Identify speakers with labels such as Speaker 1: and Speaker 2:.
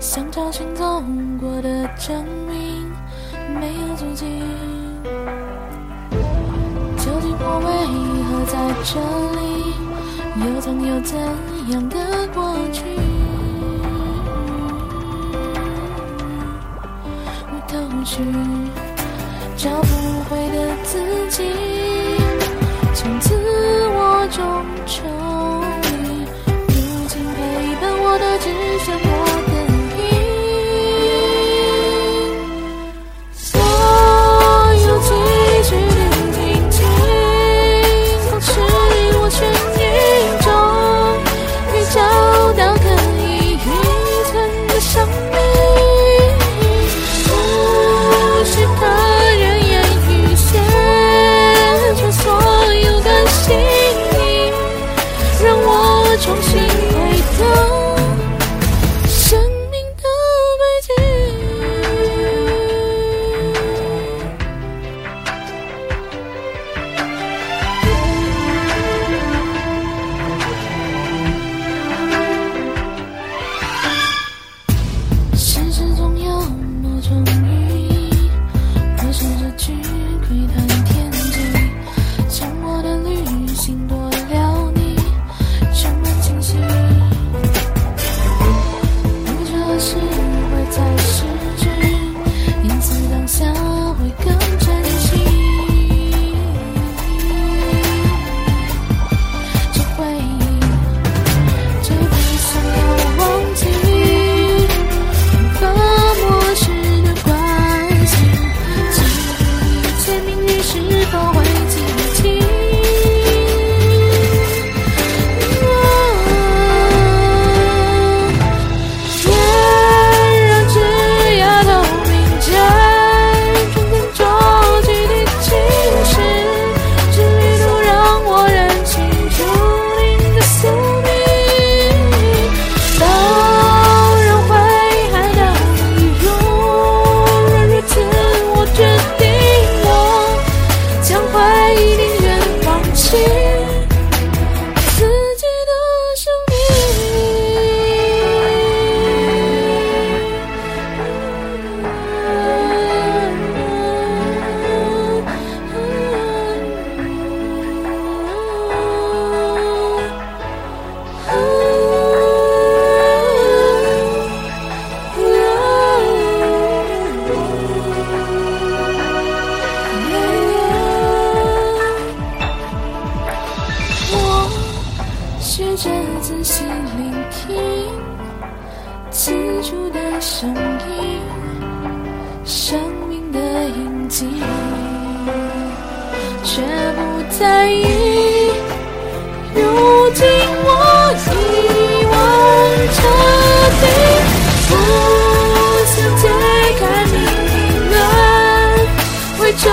Speaker 1: 想找寻走过的证明，没有足迹。究竟我为何在这里？又曾有怎样的过去？无头绪，找不回的自己，从此我终成。试着仔细聆听，刺住的声音，生命的印记，却不在意。如今我已忘彻底，不想解开命运轮回中。